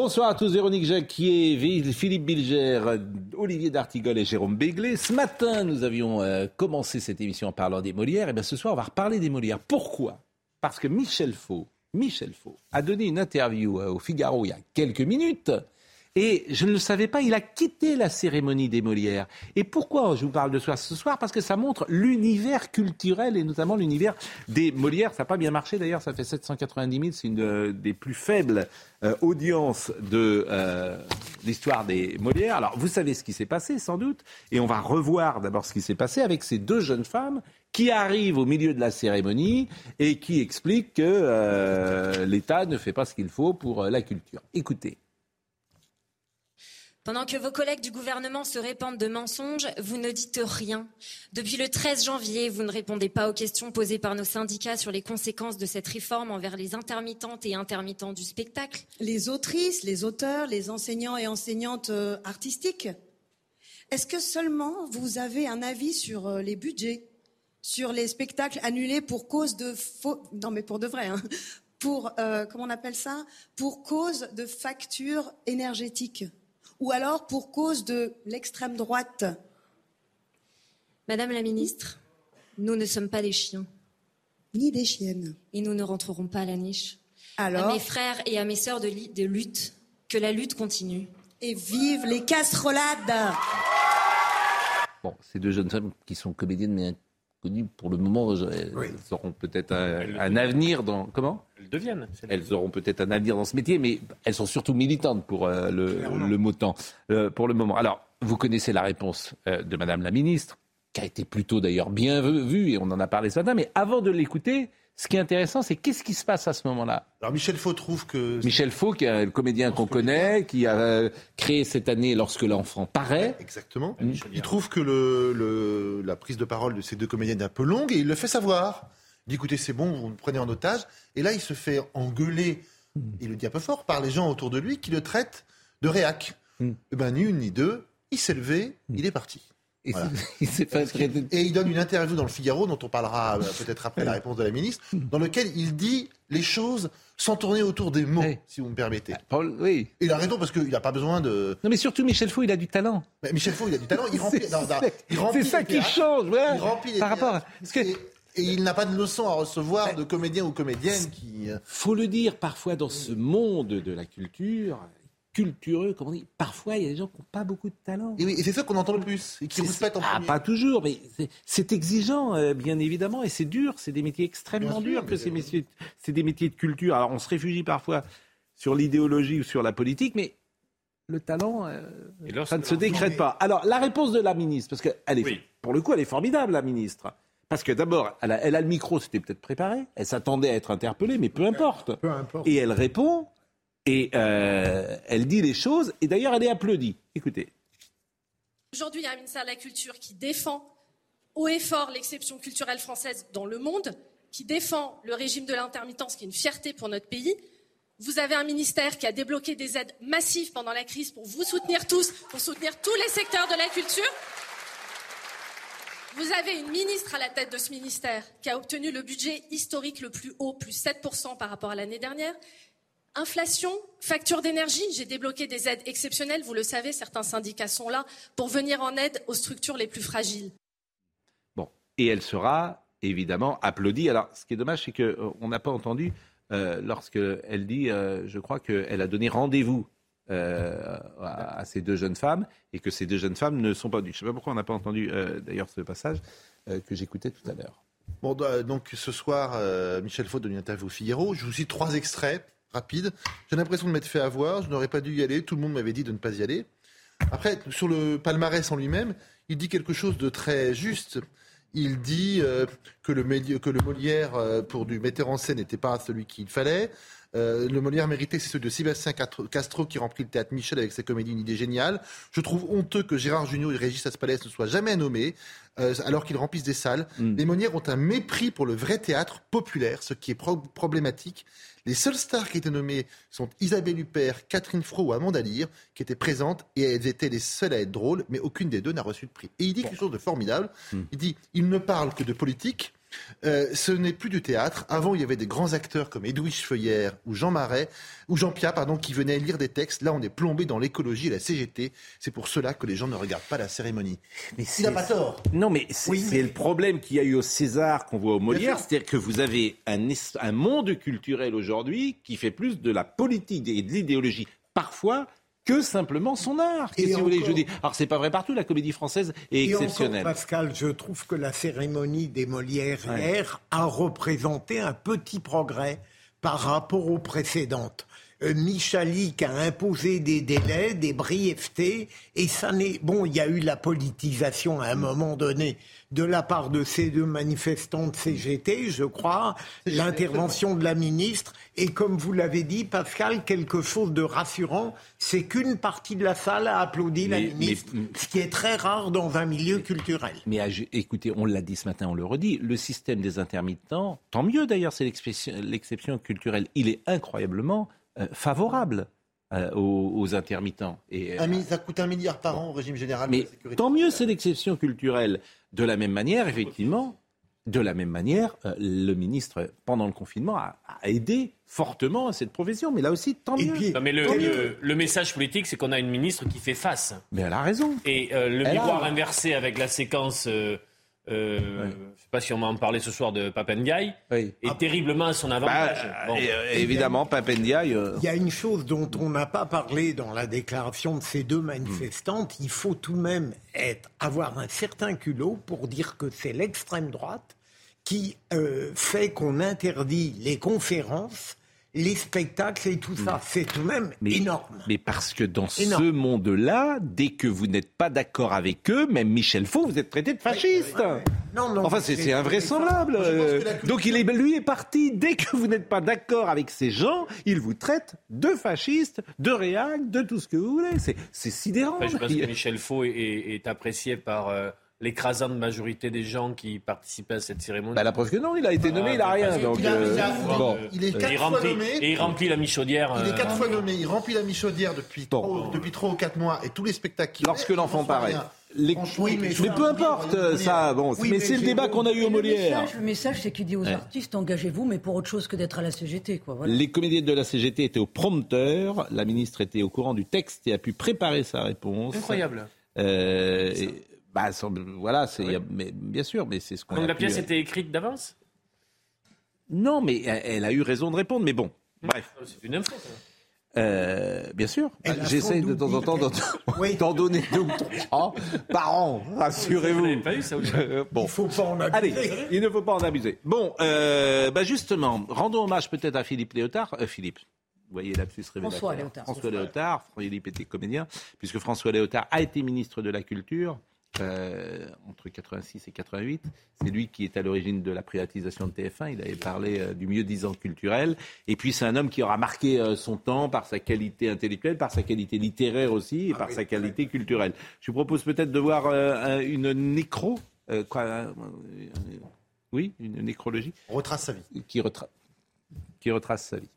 Bonsoir à tous, Véronique Jacquier, Philippe Bilger, Olivier D'Artigol et Jérôme Béglé. Ce matin, nous avions euh, commencé cette émission en parlant des Molières. Et bien ce soir, on va reparler des Molières. Pourquoi? Parce que Michel Faux, Michel Faux, a donné une interview euh, au Figaro il y a quelques minutes et je ne le savais pas, il a quitté la cérémonie des Molières. Et pourquoi je vous parle de ce soir? Parce que ça montre l'univers culturel et notamment l'univers des Molières. Ça n'a pas bien marché d'ailleurs, ça fait 790 000, c'est une euh, des plus faibles euh, audiences de euh, l'histoire des Molières. Alors vous savez ce qui s'est passé sans doute, et on va revoir d'abord ce qui s'est passé avec ces deux jeunes femmes qui arrivent au milieu de la cérémonie et qui expliquent que l'État ne fait pas ce qu'il faut pour la culture. Écoutez. Pendant que vos collègues du gouvernement se répandent de mensonges, vous ne dites rien. Depuis le 13 janvier, vous ne répondez pas aux questions posées par nos syndicats sur les conséquences de cette réforme envers les intermittentes et intermittents du spectacle. Les autrices, les auteurs, les enseignants et enseignantes euh, artistiques. Est-ce que seulement vous avez un avis sur euh, les budgets, sur les spectacles annulés pour cause de faux... Non mais pour de vrai, hein pour, euh, comment on appelle ça? Pour cause de factures énergétiques ou alors pour cause de l'extrême droite Madame la ministre, nous ne sommes pas des chiens. Ni des chiennes. Et nous ne rentrerons pas à la niche. Alors À mes frères et à mes sœurs de, de lutte, que la lutte continue. Et vive les casserolades Bon, ces deux jeunes femmes qui sont comédiennes mais connues pour le moment, elles auront peut-être un, avenir dans... Comment Elles deviennent. Elles auront peut-être un avenir dans ce métier, mais elles sont surtout militantes pour euh, le, le mot-temps, euh, pour le moment. Alors, vous connaissez la réponse euh, de Madame la Ministre, qui a été plutôt d'ailleurs bien vue, et on en a parlé ce matin, mais avant de l'écouter, ce qui est intéressant, c'est qu'est-ce qui se passe à ce moment-là Alors Michel Faux trouve que... Michel Faux, qui est le comédien qu'on connaît, qui a créé cette année Lorsque l'enfant paraît. Exactement. Mmh. Il trouve que le, le, la prise de parole de ces deux comédiennes est un peu longue et il le fait savoir. Il dit écoutez, c'est bon, vous me prenez en otage. Et là, il se fait engueuler, il le dit un peu fort, par les gens autour de lui qui le traitent de réac. Mmh. Eh ben, ni une ni deux, il s'est levé, mmh. il est parti. Et, il et, il donne une interview dans le Figaro, dont on parlera peut-être après la réponse de la ministre, dans lequel il dit les choses sans tourner autour des mots, oui. si vous me permettez. Paul, oui. Et il a raison parce qu'il n'a pas besoin de. Non, mais surtout Michel Faux, il a du talent. Mais Michel Faux, il a du talent. Il remplit. C'est ça qui change, ouais. Il remplit les Par rapport à... que... et, et, il n'a pas de leçon à recevoir de comédiens ou comédiennes qui. Faut le dire, parfois dans ce monde de la culture, cultureux, comme on dit. Parfois, il y a des gens qui n'ont pas beaucoup de talent. Et, oui, et c'est ça qu'on entend le plus, et qui respectent en ah, Pas toujours, mais c'est exigeant, euh, bien évidemment, et c'est dur. C'est des métiers extrêmement durs que ces métiers. C'est des métiers de culture. Alors, on se réfugie parfois sur l'idéologie ou sur la politique, mais le talent, euh, ça ne se décrète pas. Alors, la réponse de la ministre, parce qu'elle est, oui. pour le coup, elle est formidable, la ministre. Parce que d'abord, elle, elle a, le micro, c'était peut-être préparé. Elle s'attendait à être interpellée, mais peu importe. Peu importe. Et elle répond et euh, elle dit les choses, et d'ailleurs elle est applaudie. Écoutez. Aujourd'hui, il y a un ministère de la Culture qui défend haut et fort l'exception culturelle française dans le monde, qui défend le régime de l'intermittence, qui est une fierté pour notre pays. Vous avez un ministère qui a débloqué des aides massives pendant la crise pour vous soutenir tous, pour soutenir tous les secteurs de la culture. Vous avez une ministre à la tête de ce ministère qui a obtenu le budget historique le plus haut, plus 7% par rapport à l'année dernière, Inflation, facture d'énergie, j'ai débloqué des aides exceptionnelles, vous le savez, certains syndicats sont là pour venir en aide aux structures les plus fragiles. Bon, et elle sera évidemment applaudie. Alors, ce qui est dommage, c'est qu'on euh, n'a pas entendu euh, lorsqu'elle dit, euh, je crois qu'elle a donné rendez-vous euh, à, à, ces deux jeunes femmes et que ces deux jeunes femmes ne sont pas venues. Je ne sais pas pourquoi on n'a pas entendu euh, d'ailleurs ce passage euh, que j'écoutais tout à l'heure. Bon, donc ce soir, Michel Faute donne une interview au Figaro. Je vous cite trois extraits rapide. J'ai l'impression de m'être fait avoir. Je n'aurais pas dû y aller. Tout le monde m'avait dit de ne pas y aller. Après, sur le palmarès en lui-même, il dit quelque chose de très juste. Il dit euh, que le, que le Molière euh, pour du metteur en scène n'était pas celui qu'il fallait. Euh, le Molière mérité, c'est celui de Sébastien Castro qui remplit le théâtre Michel avec ses comédies, une idée géniale. Je trouve honteux que Gérard Junior et Régis Aspalès ne soient jamais nommés. Euh, alors qu'ils remplissent des salles. Mm. Les Molières ont un mépris pour le vrai théâtre populaire, ce qui est problématique. Les seules stars qui étaient nommées sont Isabelle Huppert, Catherine Fro ou Amanda Lear, qui étaient présentes et elles étaient les seules à être drôles, mais aucune des deux n'a reçu de prix. Et il dit quelque chose de formidable. Mm. Il dit il ne parle que de politique, euh, ce n'est plus du théâtre. Avant, il y avait des grands acteurs comme Edwige Feuillère ou Jean Marais ou Jean Pia, pardon, qui venaient lire des textes. Là, on est plombé dans l'écologie et la CGT. C'est pour cela que les gens ne regardent pas la cérémonie. Mais il n'a pas tort. Non, mais c'est le problème qu'il y a eu au César qu'on voit au Molière, c'est-à-dire que vous avez un, un monde culturel aujourd'hui qui fait plus de la politique et de l'idéologie. Parfois, que simplement son art. Qu'est-ce que vous voulez je dise? Alors c'est pas vrai partout, la comédie française est et exceptionnelle. Encore, Pascal, je trouve que la cérémonie des Molières hier a représenté un petit progrès par rapport aux précédentes. Euh, Michalik a imposé des délais, des brièvetés, et ça n'est bon. Il y a eu la politisation à un moment donné de la part de ces deux manifestants de CGT, je crois, l'intervention de la ministre, et comme vous l'avez dit, Pascal, quelque chose de rassurant, c'est qu'une partie de la salle a applaudi la ministre, ce qui est très rare dans un milieu culturel. Mais écoutez, on l'a dit ce matin, on le redit, le système des intermittents, tant mieux d'ailleurs, c'est l'exception culturelle, il est incroyablement favorable. Euh, aux, intermittents. Et, ça coûte un milliard par an au régime général. Mais tant mieux, c'est l'exception culturelle. De la même manière, effectivement, de la même manière, euh, le ministre, pendant le confinement, a, aidé fortement à cette profession. Mais là aussi, tant mieux. mais le, message politique, c'est qu'on a une ministre qui fait face. Mais elle a raison. Et le miroir inversé avec la séquence euh, je ne sais pas si on va en parler ce soir de Papendiaï, est ah. terriblement à son avantage. Bah, euh, évidemment, Papendiaï. Euh, il y a une chose dont on n'a pas parlé dans la déclaration de ces deux manifestantes. Il faut tout de même être, avoir un certain culot pour dire que c'est l'extrême droite qui fait qu'on interdit les conférences les spectacles et tout ça. C'est tout de même énorme. Mais parce que dans ce monde-là, dès que vous n'êtes pas d'accord avec eux, même Michel Faux, vous êtes traité de fasciste. Non, non, enfin, c'est invraisemblable. Euh, donc, il est, lui est parti. Dès que vous n'êtes pas d'accord avec ces gens, il vous traite de fasciste, de réac, de tout ce que vous voulez. C'est sidérant. je pense que Michel Faux est, apprécié par. Euh, l'écrasante majorité des gens qui participaient à cette cérémonie bah, La preuve que non, il a été nommé, il n'a rien. Donc, il, est quatre fois nommé. Et il remplit la Michaudière. Il est quatre euh, fois nommé, il remplit la Michaudière depuis, trois, depuis ou quatre mois et tous les spectacles Lorsque l'enfant paraît. Oui, mais, peu importe ça. Bon, mais, c'est le débat qu'on a eu au Molière. Le message, c'est qu'il dit aux artistes engagez-vous, mais pour autre chose que d'être à la CGT. Quoi, Les comédiens de la CGT étaient au prompteur. La ministre était au courant du texte et a pu préparer sa réponse. Incroyable. Euh, bah, voilà, c'est, mais, bien sûr, mais c'est ce qu'on. Donc la pièce était écrite d'avance? Non, mais elle, a eu raison de répondre. Mais bon, bref. Ah, c'est une info. Euh, bien sûr. J'essaie de temps en temps d'en donner deux ou trois par an, rassurez-vous. Pas eu ça bon. Il faut pas en abuser. Allez, il ne faut pas en abuser. Bon, euh, bah justement, rendons hommage peut-être à Philippe Léotard. Euh, Philippe, vous voyez l'absus. François Léotard. François Léotard. Philippe était comédien, puisque François Léotard a été ministre de la Culture. Euh, entre 86 et 88. C'est lui qui est à l'origine de la privatisation de TF1. Il avait parlé euh, du mieux disant culturel. Et puis c'est un homme qui aura marqué euh, son temps par sa qualité intellectuelle, par sa qualité littéraire aussi, et ah par sa qualité culturelle. Je vous propose peut-être de voir une nécro. Quoi, oui, une nécrologie. Retrace sa vie. Qui, qui retrace sa vie.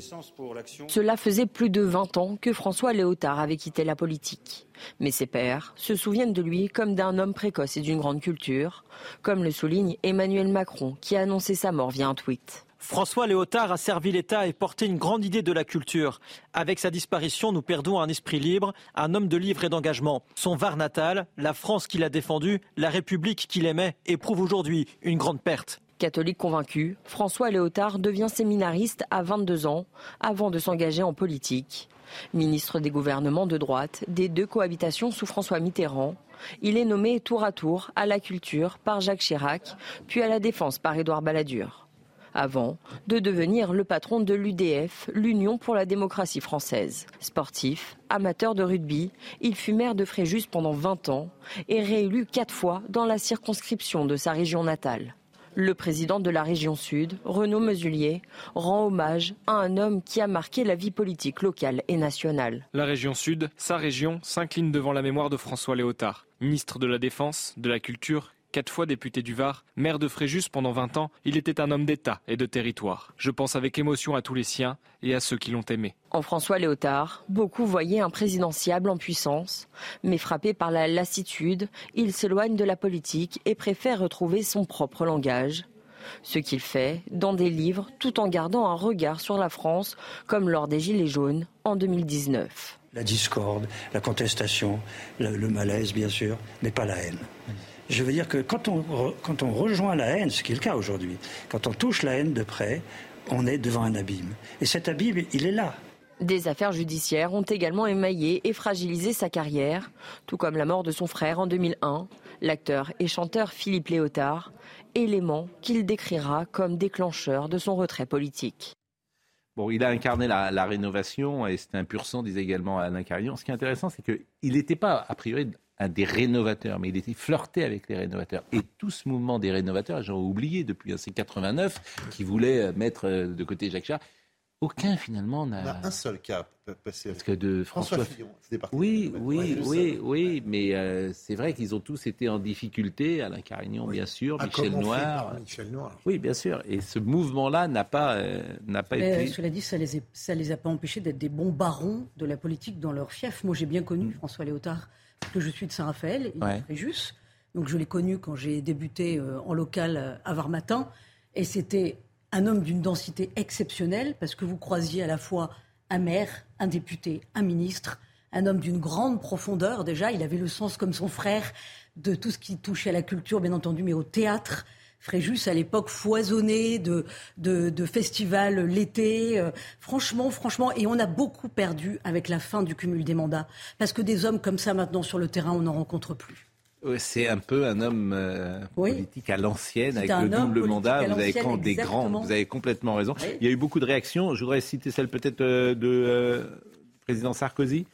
Cela faisait plus de 20 ans que François Léotard avait quitté la politique. Mais ses pairs se souviennent de lui comme d'un homme précoce et d'une grande culture, comme le souligne Emmanuel Macron qui a annoncé sa mort via un tweet. François Léotard a servi l'État et porté une grande idée de la culture. Avec sa disparition, nous perdons un esprit libre, un homme de livre et d'engagement. Son Var natal, la France qu'il a défendue, la République qu'il aimait, éprouve aujourd'hui une grande perte. Catholique convaincu, François Léotard devient séminariste à 22 ans avant de s'engager en politique. Ministre des gouvernements de droite des deux cohabitations sous François Mitterrand, il est nommé tour à tour à la culture par Jacques Chirac, puis à la défense par Édouard Balladur. avant de devenir le patron de l'UDF, l'Union pour la démocratie française. Sportif, amateur de rugby, il fut maire de Fréjus pendant 20 ans et réélu quatre fois dans la circonscription de sa région natale. Le président de la région sud, Renaud Mesulier, rend hommage à un homme qui a marqué la vie politique locale et nationale. La région sud, sa région, s'incline devant la mémoire de François Léotard, ministre de la Défense, de la Culture Quatre fois député du Var, maire de Fréjus pendant 20 ans, il était un homme d'État et de territoire. Je pense avec émotion à tous les siens et à ceux qui l'ont aimé. En François Léotard, beaucoup voyaient un présidentiable en puissance, mais frappé par la lassitude, il s'éloigne de la politique et préfère retrouver son propre langage. Ce qu'il fait dans des livres tout en gardant un regard sur la France, comme lors des Gilets jaunes en 2019. La discorde, la contestation, le, le malaise bien sûr, mais pas la haine. Je veux dire que quand on, quand on rejoint la haine, ce qui est le cas aujourd'hui, quand on touche la haine de près, on est devant un abîme. Et cet abîme, il est là. Des affaires judiciaires ont également émaillé et fragilisé sa carrière, tout comme la mort de son frère en 2001, l'acteur et chanteur Philippe Léotard, élément qu'il décrira comme déclencheur de son retrait politique. Bon, il a incarné la, la rénovation et c'était un pur sang, disait également Alain Carillon. Ce qui est intéressant, c'est qu'il n'était pas, a priori, un des rénovateurs, mais il était flirté avec les rénovateurs. Et tout ce mouvement des rénovateurs, j'en ai oublié depuis ces 89, qui voulait mettre euh, de côté Jacques Chirac. Aucun finalement n'a. On a un seul cas passé. Parce que de François, Fillon, Oui, oui, oui, oui, mais euh, c'est vrai qu'ils ont tous été en difficulté. Alain Carignon, bien sûr, ah, Michel Noir. Michel Noir? Oui, bien sûr. Et ce mouvement-là n'a pas, euh, n'a pas mais, été. Cela dit, ça les, ça les a pas empêchés d'être des bons barons de la politique dans leur fief. Moi, j'ai bien connu mm. François Léotard que je suis de Saint-Raphaël, il ouais. juste. Donc je l'ai connu quand j'ai débuté euh, en local à Varmatin. Et c'était un homme d'une densité exceptionnelle parce que vous croisiez à la fois un maire, un député, un ministre, un homme d'une grande profondeur déjà. Il avait le sens comme son frère de tout ce qui touchait à la culture, bien entendu, mais au théâtre. Fréjus, à l'époque, foisonné de, de, de festivals l'été. Euh, franchement, franchement, et on a beaucoup perdu avec la fin du cumul des mandats. Parce que des hommes comme ça, maintenant, sur le terrain, on n'en rencontre plus. C'est un peu un homme euh, oui. politique à l'ancienne, avec le double mandat. Vous avez quand des grands, vous avez complètement raison. Oui. Il y a eu beaucoup de réactions. Je voudrais citer celle peut-être euh, de euh, président Sarkozy,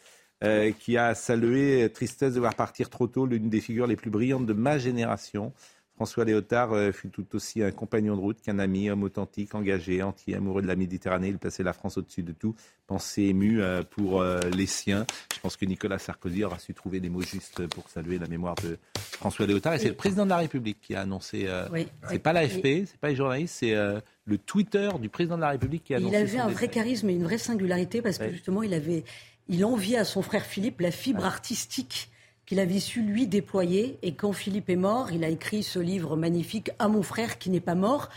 qui a salué tristesse de voir partir trop tôt l'une des figures les plus brillantes de ma génération. François Léotard euh, fut tout aussi un compagnon de route qu'un ami, homme authentique, engagé, entier, amoureux de la Méditerranée. Il plaçait la France au-dessus de tout, pensée émue euh, pour euh, les siens. Je pense que Nicolas Sarkozy aura su trouver des mots justes pour saluer la mémoire de François Léotard. Et c'est le président de la République qui a annoncé. Oui, c'est oui, pas l'AFP, c'est pas les journalistes, c'est le Twitter du président de la République qui a annoncé. Il avait un vrai charisme et une vraie singularité parce que justement, il avait, il enviait à son frère Philippe la fibre artistique qu'il avait su lui déployer. Et quand Philippe est mort, il a écrit ce livre magnifique à mon frère qui n'est pas mort,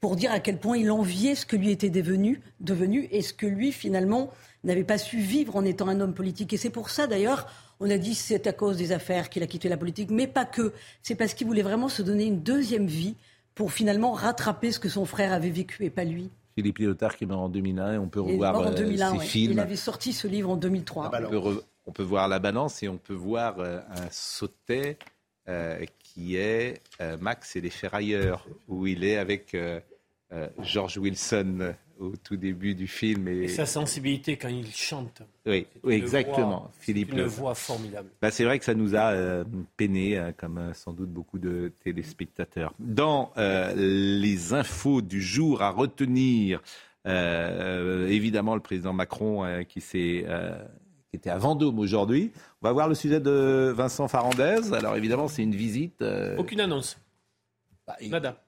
pour dire à quel point il enviait ce que lui était devenu, devenu et ce que lui finalement n'avait pas su vivre en étant un homme politique. Et c'est pour ça d'ailleurs, on a dit c'est à cause des affaires qu'il a quitté la politique, mais pas que. C'est parce qu'il voulait vraiment se donner une deuxième vie pour finalement rattraper ce que son frère avait vécu et pas lui. Philippe Léotard qui est mort en 2001 et on peut revoir en 2001, ses ouais. films. Il avait sorti ce livre en 2003. Ah bah on, peut on, peut voir la balance et on peut voir euh, un sautet euh, qui est euh, Max et les ferrailleurs, où il est avec euh, George Wilson au tout début du film. Et, et sa sensibilité quand il chante. Oui, oui exactement. Voix, Philippe. Une voix formidable. Bah, c'est vrai que ça nous a peiné, comme sans doute beaucoup de téléspectateurs. Dans les infos du jour à retenir, évidemment, le président Macron qui s'est qui était à Vendôme aujourd'hui. On va voir le sujet de Vincent Farandez. Alors évidemment, c'est une visite. Aucune annonce. Bah, il... Nada.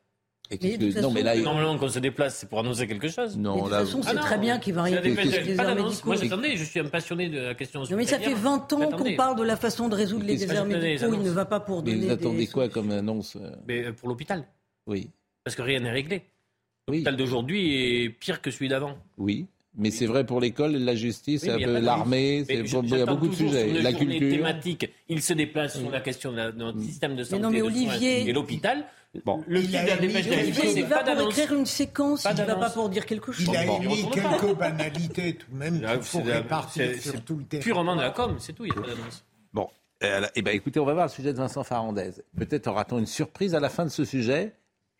Et Mais non, mais là, Normalement, quand on se déplace, c'est pour annoncer quelque chose. Mais non, de toute là, façon, c'est Ah très bien qu'il va médicaux. Moi, j'attendais, je suis un passionné de la question Non, mais ça fait hospitalière. 20 ans qu'on parle de la façon de résoudre les déserts médicaux. Il ne va pas pour mais donner vous attendez des quoi comme annonce euh, Mais euh, pour l'hôpital. Oui, Parce que rien n'est réglé. oui, L'hôpital d'aujourd'hui est pire que celui d'avant. oui. Mais c'est vrai pour l'école, la justice, Oui, mais il de- l'armée, Mais il y a beaucoup de sujets. La culture. thématique. Il se déplace sur la question de, la- de notre système de santé, non, mais de Olivier- soins et l'hôpital. Bon. Le Il a de la émis- de Il c'est va pas pour écrire une séquence, Pas il ne va pas pour dire quelque chose. Il a Bon, émis quelques banalités tout de même qu'il faut répartir c'est- sur tout le terrain. Purement de la com, c'est tout, il n'y a pas d'annonce. Bon, euh, eh ben, écoutez, on va voir le sujet de Vincent Farandez. Peut-être aura-t-on une surprise à la fin de ce sujet.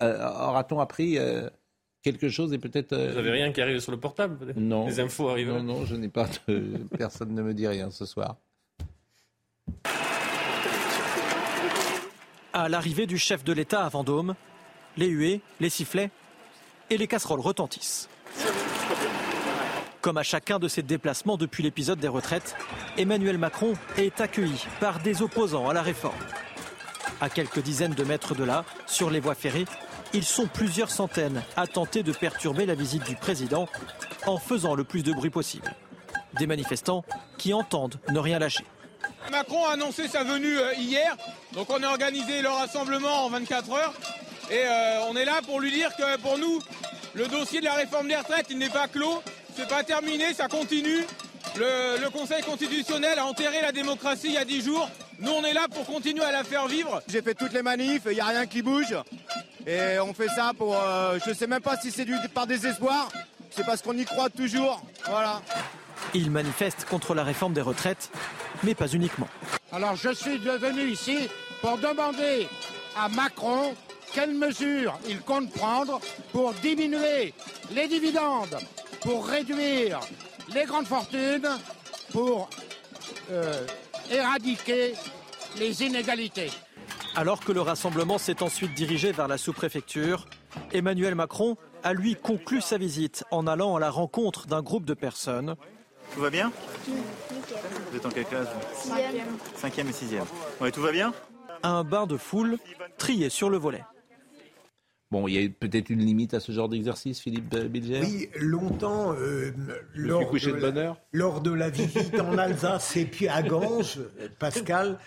Euh, aura-t-on appris euh, quelque chose et peut-être. Vous n'avez rien qui arrive sur le portable peut-être Non. Les infos arrivent. Non, non, je n'ai pas de. Personne ne me dit rien ce soir. À l'arrivée du chef de l'État à Vendôme, les huées, les sifflets et les casseroles retentissent. Comme à chacun de ses déplacements depuis l'épisode des retraites, Emmanuel Macron est accueilli par des opposants à la réforme. À quelques dizaines de mètres de là, sur les voies ferrées, ils sont plusieurs centaines à tenter de perturber la visite du président en faisant le plus de bruit possible. Des manifestants qui entendent ne rien lâcher. Macron a annoncé sa venue euh, hier, donc on a organisé le rassemblement en 24 heures et euh, on est là pour lui dire que pour nous, le dossier de la réforme des retraites, il n'est pas clos, c'est pas terminé, ça continue. Le, le, Conseil constitutionnel a enterré la démocratie il y a 10 jours. Nous, on est là pour continuer à la faire vivre. J'ai fait toutes les manifs, il n'y a rien qui bouge. Et on fait ça pour. Euh, je ne sais même pas si c'est par désespoir. C'est parce qu'on y croit toujours. Voilà. Il manifeste contre la réforme des retraites, mais pas uniquement. Alors je suis venu ici pour demander à Macron quelles mesures il compte prendre pour diminuer les dividendes, pour réduire les grandes fortunes, pour euh, éradiquer les inégalités. Alors que le rassemblement s'est ensuite dirigé vers la sous-préfecture, Emmanuel Macron a lui conclu sa visite en allant à la rencontre d'un groupe de personnes. Tout va bien? Vous êtes en quelle classe Sixième. Cinquième et sixième. Ouais, tout va bien? Un bain de foule trié sur le volet. Bon, il y a peut-être une limite à ce genre d'exercice, Philippe Bilger Oui, longtemps, euh, lors, de, de bonne heure. lors de la visite en Alsace et puis à Ganges, Pascal,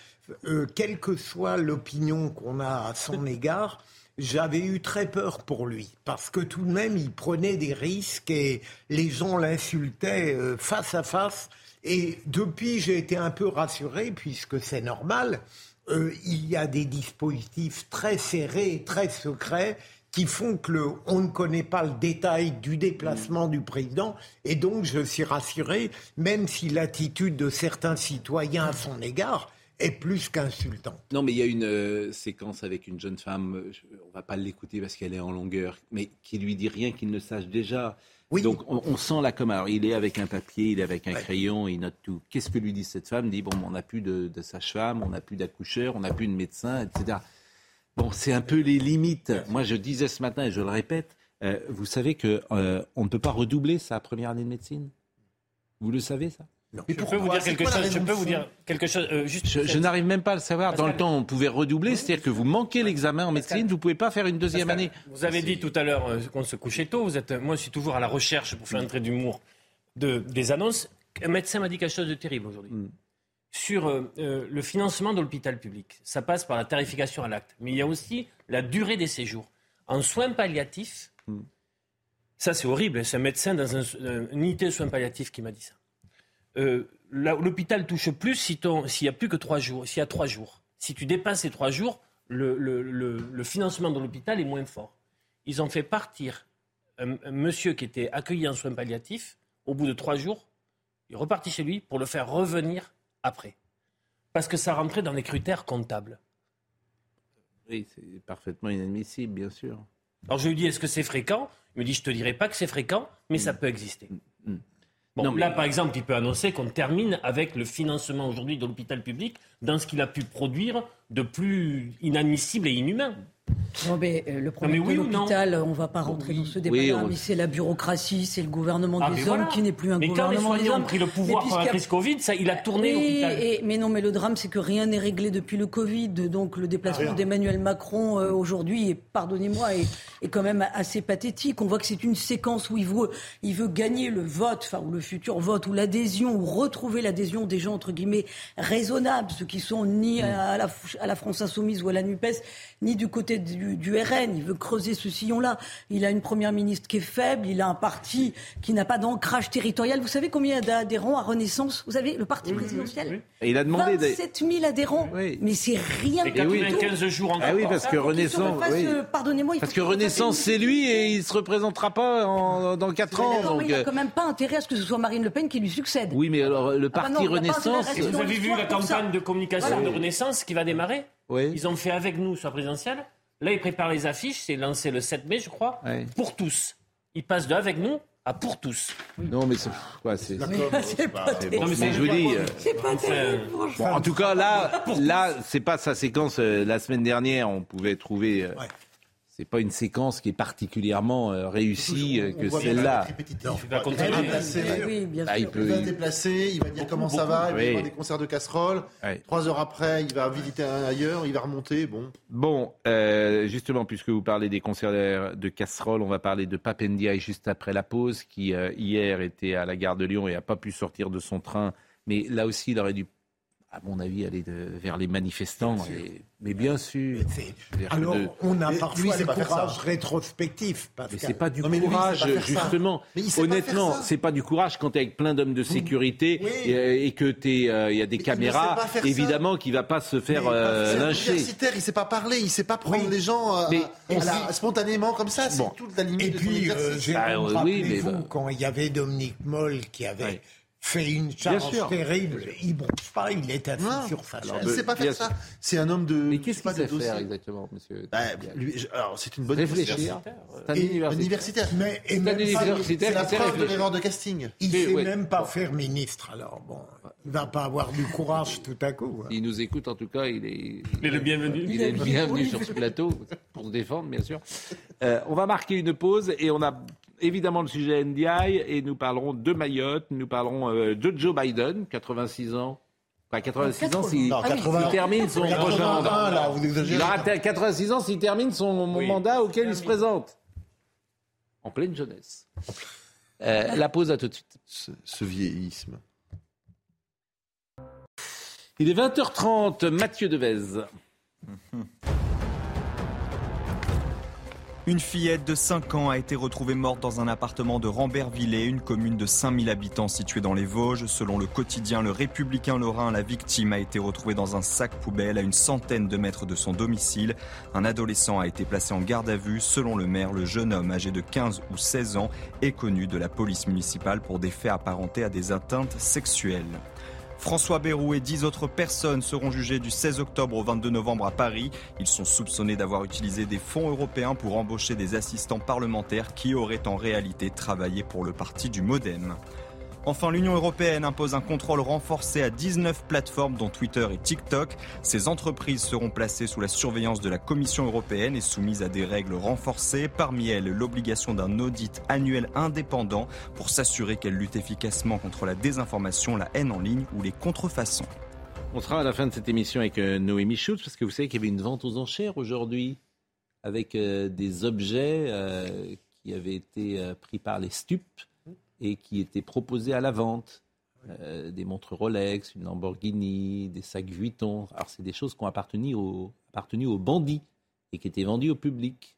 euh, quelle que soit l'opinion qu'on a à son égard, j'avais eu très peur pour lui, parce que tout de même, il prenait des risques et les gens l'insultaient euh, face à face. Et depuis, j'ai été un peu rassuré, puisque c'est normal. Euh, il y a des dispositifs très serrés, très secrets, qui font que le, on ne connaît pas le détail du déplacement du président, et donc je suis rassuré, même si l'attitude de certains citoyens à son égard est plus qu'insultante. Non, mais il y a une euh, séquence avec une jeune femme, je, on va pas l'écouter parce qu'elle est en longueur, mais qui lui dit rien qu'il ne sache déjà. Oui. Donc on, on, sent là comme alors il est avec un papier, il est avec un ouais. crayon, il note tout. Qu'est-ce que lui dit cette femme? Il dit bon, on n'a plus de, de sage-femme, on n'a plus d'accoucheur, on n'a plus de médecin, etc. Bon, c'est un peu les limites. Moi, je disais ce matin et je le répète, euh, vous savez que euh, on ne peut pas redoubler sa première année de médecine? Vous le savez ça? Non. Mais je peux vous dire quelque chose? Je peux vous dire quelque chose. Euh, juste je, je n'arrive même pas à le savoir. Dans le temps, on pouvait redoubler, c'est-à-dire que vous manquez l'examen en médecine, vous pouvez pas faire une deuxième année. Vous avez dit tout à l'heure euh, qu'on se couchait tôt. Vous êtes, moi, je suis toujours à la recherche pour faire un trait d'humour de, des annonces. Un médecin m'a dit quelque chose de terrible aujourd'hui. Mm. Sur euh, le financement de l'hôpital public, ça passe par la tarification à l'acte, mais il y a aussi la durée des séjours. En soins palliatifs, mm. ça c'est horrible. C'est un médecin dans un, une unité de soins palliatifs qui m'a dit ça. Euh, l'hôpital touche plus s'il si n'y a plus que trois jours, s'il y a trois jours. Si tu dépasses ces trois jours, le, le, le, le financement de l'hôpital est moins fort. Ils ont fait partir un, un, monsieur qui était accueilli en soins palliatifs. Au bout de trois jours, il est reparti chez lui pour le faire revenir après. Parce que ça rentrait dans les critères comptables. Oui, c'est parfaitement inadmissible, bien sûr. Alors je lui dis, est-ce que c'est fréquent? Il me dit, je te dirai pas que c'est fréquent, mais mmh. ça peut exister. Mmh. Bon, non, mais... Là, par exemple, il peut annoncer qu'on termine avec le financement aujourd'hui de l'hôpital public dans ce qu'il a pu produire de plus inadmissible et inhumain. Non, mais euh, le problème non, mais oui de l'hôpital, on ne va pas rentrer oui. dans ce débat-là, oui, on... mais c'est la bureaucratie, c'est le gouvernement ah, des voilà. hommes qui n'est plus un mais gouvernement quand les ont pris le pouvoir pendant la crise Covid, ça, il a tourné l'hôpital. Et, mais non, mais le drame, c'est que rien n'est réglé depuis le Covid. Donc le déplacement ah, d'Emmanuel Macron euh, aujourd'hui, pardonnez-moi, est, est, quand même assez pathétique. On voit que c'est une séquence où il veut, il veut gagner le vote, enfin, ou le futur vote, ou l'adhésion, ou retrouver l'adhésion des gens, entre guillemets, raisonnables, ceux qui sont ni à la, à la France Insoumise ou à la NUPES, ni du côté du, du RN. Il veut creuser ce sillon-là. Il a une première ministre qui est faible, il a un parti qui n'a pas d'ancrage territorial. Vous savez combien il y a d'adhérents à Renaissance Vous savez, le parti présidentiel oui. Et il a demandé 27 000 adhérents. Oui. Mais c'est rien et du tout. 95 jours encore. Ah oui, parce que Renaissance. Oui. Pardonnez-moi. Parce que Renaissance, c'est lui et il ne se représentera pas en, dans 4 ans. Donc... il n'a quand même pas intérêt à ce que ce soit Marine Le Pen qui lui succède. Oui, mais alors le parti ah bah non, Renaissance. Et vous avez vu la campagne de communication voilà. de Renaissance qui va démarrer oui. Ils ont fait avec nous sur la présidentielle Là, ils préparent les affiches, c'est lancé le 7 mai, je crois, ouais. pour tous. il passe de avec nous à pour tous. Non, mais c'est quoi C'est C'est pas Bon, mais je vous dis. euh, C'est pas terrible, Bon, franchement. en tout cas, là, là, c'est pas sa séquence. euh, la semaine dernière, on pouvait trouver. euh, C'est pas une séquence qui est particulièrement euh, réussie euh, que celle-là. Il va Il va. Oui, bien Bah, il peut- Il va déplacer, il va dire comment ça beaucoup, va, il va oui. avoir des concerts de casseroles. Ouais. Trois heures après, il va visiter un ailleurs, il va remonter. Bon, Bon, euh, justement, puisque vous parlez des concerts de casseroles, on va parler de Papendiaï juste après la pause, qui euh, hier était à la gare de Lyon et n'a pas pu sortir de son train. Mais là aussi, il aurait dû, à mon avis, aller de- vers les manifestants. et- mais bien sûr. Alors, de- on a Mais parfois le courage rétrospectif. Mais Pascal. c'est pas du Non, mais lui, courage, justement. Mais Honnêtement, c'est pas du courage quand tu es avec plein d'hommes de sécurité Oui. et, euh, et que t'es, euh, il y a des Mais caméras. faire ça. Évidemment, qu'il va pas se faire Mais euh, lyncher. universitaire, il sait pas parler, il sait pas prendre Oui. les gens euh, Mais la- spontanément comme ça. C'est Bon. toute la limite Et de son puis, euh, Bah, oui, mais rappelez-vous, bah- quand il y avait Dominique Moll qui avait Ouais. Fait une charge terrible, il bronche pas, il est assis Non. sur sa il ne sait pas faire ça. C'est un homme de. Mais qu'est-ce qu'il de sait faire exactement, monsieur Bah, lui, alors, c'est une bonne Réfléchir. C'est un Et- universitaire. universitaire. Mais, et C'est un même C'est la preuve de l'erreur de casting. il Oui, sait ouais. même pas faire ministre. Alors bon, il va pas avoir du courage tout à coup. hein. S'il nous écoute, en tout cas, il est, Il est le bienvenu. il est le bienvenu sur ce plateau pour se défendre, bien sûr. Euh, on va marquer une pause et on a évidemment le sujet NDI et nous parlerons de Mayotte, nous parlerons euh, de Joe Biden, 86 ans. Enfin, 86 ans s'il Non, s'il 80. termine son prochain 81, mandat. là, vous exagérez. Il aura t- 86 ans s'il termine son Oui. mandat auquel il se présente. En pleine jeunesse. Euh, la pause à tout de suite. Ce, ce vieillisme. Il est 20h30, Mathieu Devez. Une fillette de 5 ans a été retrouvée morte dans un appartement de Rambervillers, une commune de 5000 habitants située dans les Vosges. Selon le quotidien Le Républicain Lorrain, la victime a été retrouvée dans un sac poubelle à une centaine de mètres de son domicile. Un adolescent a été placé en garde à vue. Selon le maire, le jeune homme âgé de 15 ou 16 ans est connu de la police municipale pour des faits apparentés à des atteintes sexuelles. François Bayrou et dix autres personnes seront jugées du 16 octobre au 22 novembre à Paris. Ils sont soupçonnés d'avoir utilisé des fonds européens pour embaucher des assistants parlementaires qui auraient en réalité travaillé pour le parti du Modem. Enfin, l'Union européenne impose un contrôle renforcé à 19 plateformes dont Twitter et TikTok. Ces entreprises seront placées sous la surveillance de la Commission européenne et soumises à des règles renforcées, parmi elles l'obligation d'un audit annuel indépendant pour s'assurer qu'elles luttent efficacement contre la désinformation, la haine en ligne ou les contrefaçons. On sera à la fin de cette émission avec euh, Noémie Schultz, parce que vous savez qu'il y avait une vente aux enchères aujourd'hui, avec euh, des objets euh, qui avaient été pris par les stupes et qui étaient proposés à la vente. Euh, des montres Rolex, une Lamborghini, des sacs Vuitton. Alors, c'est des choses qui ont appartenu aux, appartenu aux bandits et qui étaient vendues au public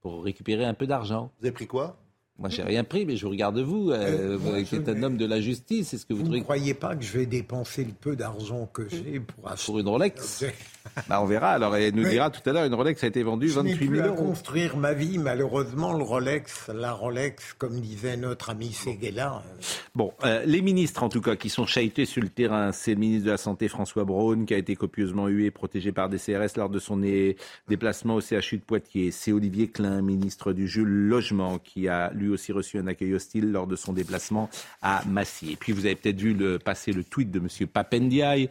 pour récupérer un peu d'argent. Vous avez pris quoi? Moi, j'ai rien pris, mais je regarde vous, euh, Euh, vous qui je êtes un homme de la justice. Est-ce que vous, Vous ne trouvez croyez pas que je vais dépenser le peu d'argent que j'ai pour acheter pour une Rolex bah, On verra. Alors, elle nous Mais- dira tout à l'heure, une Rolex a été vendue Je n'ai 28 plus 000 à euros. construire ma vie, malheureusement, le Rolex, la Rolex, comme disait notre ami Seguela. euh, Bon, euh, les ministres en tout cas qui sont chahutés sur le terrain, c'est le ministre de la Santé François Braun qui a été copieusement hué, protégé par des CRS lors de son déplacement au CHU de Poitiers. C'est Olivier Klein, ministre du Jules Logement, qui a lui aussi reçu un accueil hostile lors de son déplacement à Massy. Et puis vous avez peut-être vu le, passer le tweet de M. Papendiaï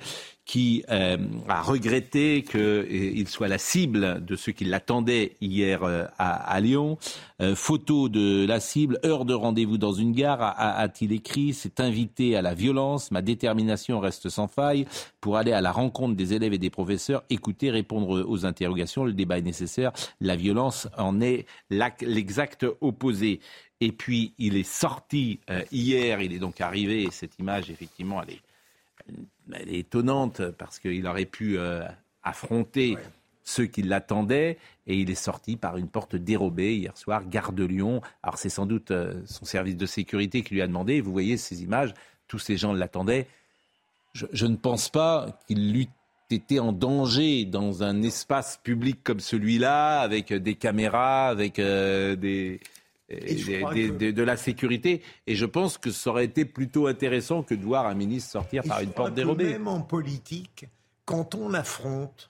qui euh, a regretté qu'il soit la cible de ceux qui l'attendaient hier euh, à, à Lyon. Euh, photo de la cible, heure de rendez-vous dans une gare, a-t-il écrit, c'est invité à la violence, ma détermination reste sans faille pour aller à la rencontre des élèves et des professeurs, écouter, répondre aux interrogations, le débat est nécessaire, la violence en est l'exact opposé. Et puis, il est sorti euh, hier, il est donc arrivé, et cette image, effectivement, elle est, elle est étonnante parce qu'il aurait pu euh, affronter ceux qui l'attendaient et il est sorti par une porte dérobée hier soir, gare de Lyon. Alors c'est sans doute euh, son service de sécurité qui lui a demandé. Vous voyez ces images, tous ces gens l'attendaient. Je, je ne pense pas qu'il eût été en danger dans un espace public comme celui-là, avec des caméras, avec euh, des, Et je des- crois des- que- des- de la sécurité. Et je pense que ça aurait été plutôt intéressant que de voir un ministre sortir Et par une porte dérobée. Même en politique, quand on affronte,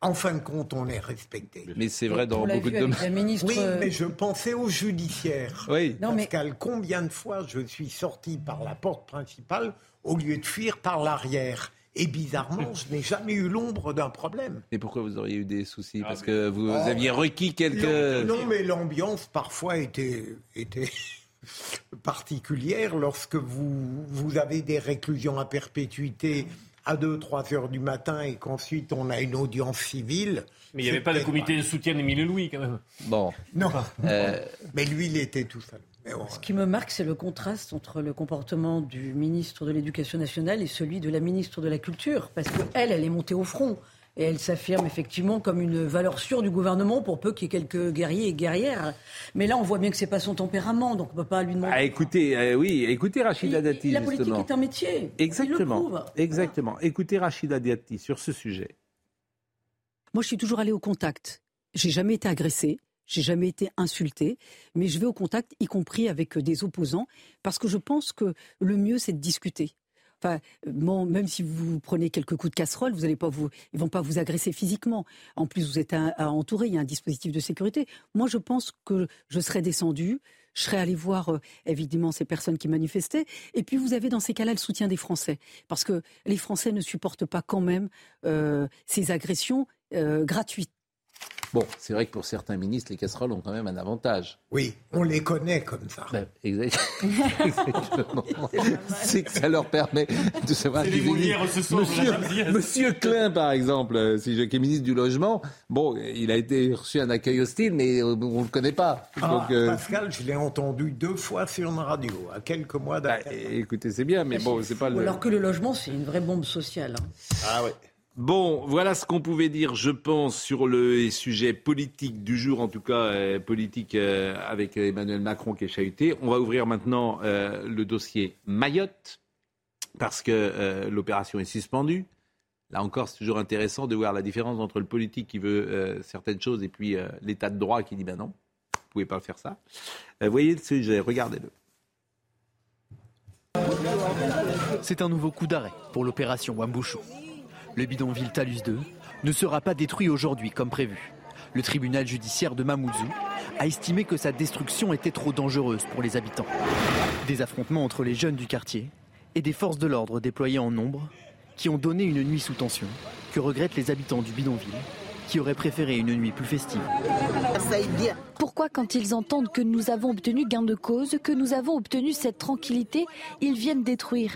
En fin de compte, on est respecté. Mais c'est vrai dans beaucoup de domaines. Oui, mais je pensais au judiciaire. Oui. Non, Pascal, combien de fois je suis sorti par la porte principale au lieu de fuir par l'arrière? Et bizarrement, je n'ai jamais eu l'ombre d'un problème. Et pourquoi vous auriez eu des soucis Parce que vous, oh, aviez requis quelques... Non, mais l'ambiance parfois était, était particulière lorsque vous, vous avez des réclusions à perpétuité à 2-3 heures du matin et qu'ensuite on a une audience civile. Mais il n'y avait pas de comité de soutien d'Émile Louis quand même. Bon. Non. Euh, mais lui, il était tout seul. Ce qui me marque, c'est le contraste entre le comportement du ministre de l'Éducation nationale et celui de la ministre de la Culture. Parce qu'elle, elle est montée au front. Et elle s'affirme effectivement comme une valeur sûre du gouvernement pour peu qu'il y ait quelques guerriers et guerrières. Mais là, on voit bien que c'est pas son tempérament, donc on peut pas lui demander. Ah, écoutez, euh, oui, écoutez Rachida Dati. La politique est un métier. Exactement. Exactement. Écoutez Rachida Dati sur ce sujet. Moi, je suis toujours allée au contact. J'ai jamais été agressée. J'ai jamais été insultée, mais je vais au contact, y compris avec des opposants, parce que je pense que le mieux, c'est de discuter. Enfin, même si vous prenez quelques coups de casserole, vous allez pas vous, ils vont pas vous agresser physiquement. En plus, vous êtes entouré, il y a un dispositif de sécurité. Moi, je pense que je serais descendu, je serais allé voir euh, évidemment ces personnes qui manifestaient. Et puis vous avez dans ces cas-là le soutien des Français, parce que les Français ne supportent pas quand même euh, ces agressions euh, gratuites. Bon, c'est vrai que pour certains ministres, les casseroles ont quand même un avantage. Oui, on les connaît comme ça. Ben, exactement. c'est que ça leur permet de savoir qui Monsieur, Monsieur Klein, par exemple, euh, si qui est ministre du Logement, bon, il a été reçu un accueil hostile, mais on ne le connaît pas. Ah, euh, Pascal, je l'ai entendu deux fois sur une radio, à quelques mois bah, écoutez, c'est bien, mais bon, c'est pas le... Alors que le logement, c'est une vraie bombe sociale. Hein. Ah oui. Bon, voilà ce qu'on pouvait dire, je pense, sur le sujet politique du jour, en tout cas euh, politique euh, avec Emmanuel Macron qui est chahuté. On va ouvrir maintenant euh, le dossier Mayotte, parce que l'opération est suspendue. Là encore, c'est toujours intéressant de voir la différence entre le politique qui veut certaines choses et puis l'état de droit qui dit ben non, vous ne pouvez pas faire ça. voyez le sujet, regardez-le. C'est un nouveau coup d'arrêt pour l'opération Wambouchou. Le bidonville Talus 2 ne sera pas détruit aujourd'hui comme prévu. Le tribunal judiciaire de Mamoudzou a estimé que sa destruction était trop dangereuse pour les habitants. Des affrontements entre les jeunes du quartier et des forces de l'ordre déployées en nombre qui ont donné une nuit sous tension que regrettent les habitants du bidonville qui auraient préféré une nuit plus festive. Pourquoi quand ils entendent que nous avons obtenu gain de cause, que nous avons obtenu cette tranquillité, ils viennent détruire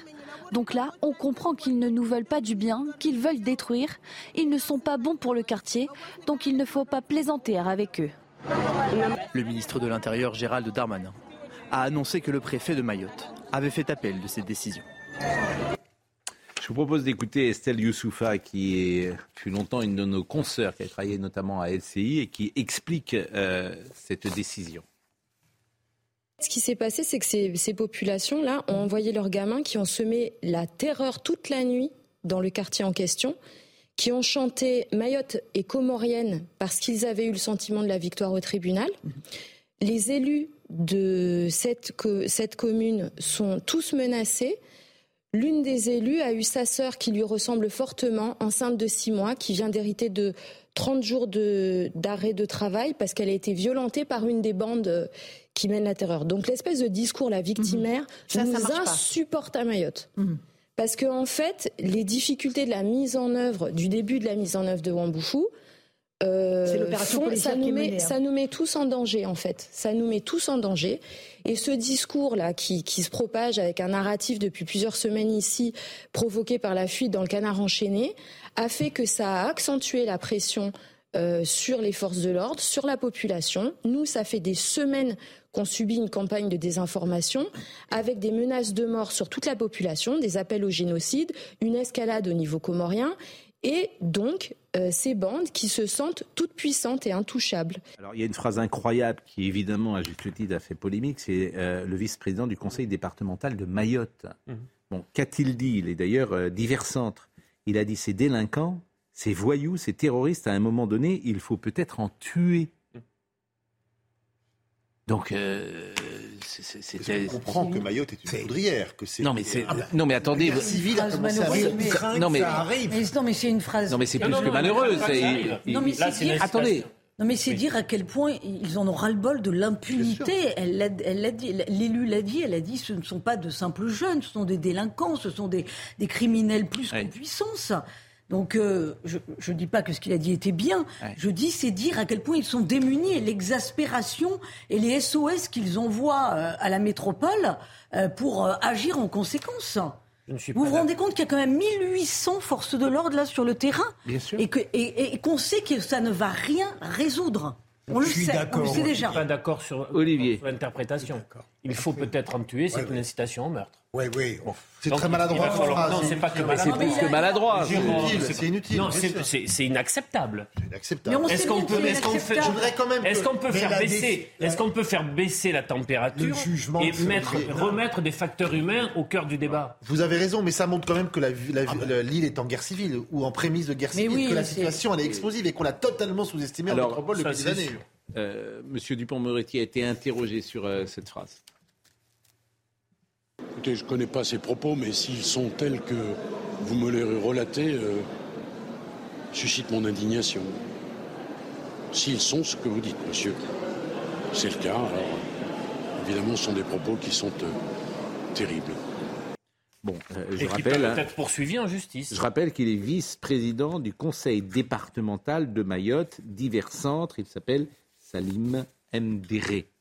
donc là, on comprend qu'ils ne nous veulent pas du bien, qu'ils veulent détruire. Ils ne sont pas bons pour le quartier, donc il ne faut pas plaisanter avec eux. Le ministre de l'Intérieur, Gérald Darmanin, a annoncé que le préfet de Mayotte avait fait appel de cette décision. Je vous propose d'écouter Estelle Youssoufa, qui fut longtemps une de nos consoeurs, qui a travaillé notamment à LCI et qui explique euh, cette décision. Ce qui s'est passé, c'est que ces, populations-là ont envoyé leurs gamins qui ont semé la terreur toute la nuit dans le quartier en question, qui ont chanté Mayotte et Comorienne parce qu'ils avaient eu le sentiment de la victoire au tribunal. Les élus de cette, commune sont tous menacés. L'une des élus a eu sa sœur qui lui ressemble fortement, enceinte de six mois, qui vient d'hériter de 30 jours d'arrêt de, travail parce qu'elle a été violentée par une des bandes qui mène la terreur. Donc l'espèce de discours, la victimaire, mhm. nous insupporte à Mayotte. Mhm. Parce que en fait, les difficultés de la mise en œuvre, du début de la mise en œuvre de Wambouchou, euh, ça, nous met, hein. ça nous met tous en danger en fait. Ça nous met tous en danger. Et ce discours-là qui, qui, se propage avec un narratif depuis plusieurs semaines ici, provoqué par la fuite dans le canard enchaîné, a fait que ça a accentué la pression euh, sur les forces de l'ordre, sur la population. Nous, ça fait des semaines qu'on subit une campagne de désinformation avec des menaces de mort sur toute la population, des appels au génocide, une escalade au niveau comorien et donc euh, ces bandes qui se sentent toutes puissantes et intouchables. Alors il y a une phrase incroyable qui évidemment à juste titre a fait polémique, c'est euh, le vice-président du conseil départemental de Mayotte. Mmh. Bon, qu'a-t-il dit? Il est d'ailleurs euh, divers centre. Il a dit ces délinquants, ces voyous, ces terroristes, à un moment donné, il faut peut-être en tuer. Donc, euh, c'était. On comprend que Mayotte est une poudrière, que c'est. Non mais c'est. Non mais attendez. La civile a commencé à malheureuse, Mayotte. mais- Non mais. Mais non, mais c'est une phrase. Non mais c'est plus non, que non, malheureux. non, c'est- mais c'est dire- Attendez. Non, mais c'est dire à quel point ils en ont ras-le-bol de l'impunité. Elle l'a dit, l'élu l'a dit, elle a dit ce ne sont pas de simples jeunes, ce sont des délinquants, ce sont des, des criminels plus Ouais. qu'en puissance. Donc, euh, je ne dis pas que ce qu'il a dit était bien. Ouais. Je dis, c'est dire à quel point ils sont démunis et l'exaspération et les SOS qu'ils envoient euh, à la métropole euh, pour euh, agir en conséquence. Je ne suis Vous pas vous rendez compte qu'il y a quand même 1800 forces de l'ordre là sur le terrain Bien sûr. et qu'on sait que ça ne va rien résoudre. On le Je suis sait, on le sait Je déjà. suis pas d'accord sur, Olivier. sur l'interprétation. Il faut peut-être en tuer, c'est Ouais, une ouais. incitation au meurtre. Oui, oui. C'est très maladroit. falloir-. Non, c'est pas que C'est maladroit. plus que maladroit. C'est inutile, c'est inutile. Non, c'est- c'est c'est inacceptable. C'est Mais inacceptable. Est-ce qu'on peut, c'est est-ce qu'on fait, est-ce qu'on faire baisser, déc- est-ce qu'on peut faire baisser la température et mettre, remettre des facteurs humains au cœur du débat? Vous avez raison, mais ça montre quand même que la- la- la- l'île est en guerre civile ou en prémisse de guerre civile, que la c'est- situation elle est explosive et qu'on l'a totalement sous-estimée en métropole depuis des c'est années. Euh, Monsieur Dupont-Moretti a été interrogé sur euh, cette phrase. Écoutez, je ne connais pas ces propos, mais s'ils sont tels que vous me les relatez, euh, suscitent mon indignation. S'ils sont ce que vous dites, monsieur, c'est le cas, alors évidemment, ce sont des propos qui sont euh, terribles. Bon, euh, je et qui rappelle. peuvent hein, être poursuivis en justice. Je rappelle qu'il est vice-président du conseil départemental de Mayotte, divers centres. Il s'appelle Salim Mdéré.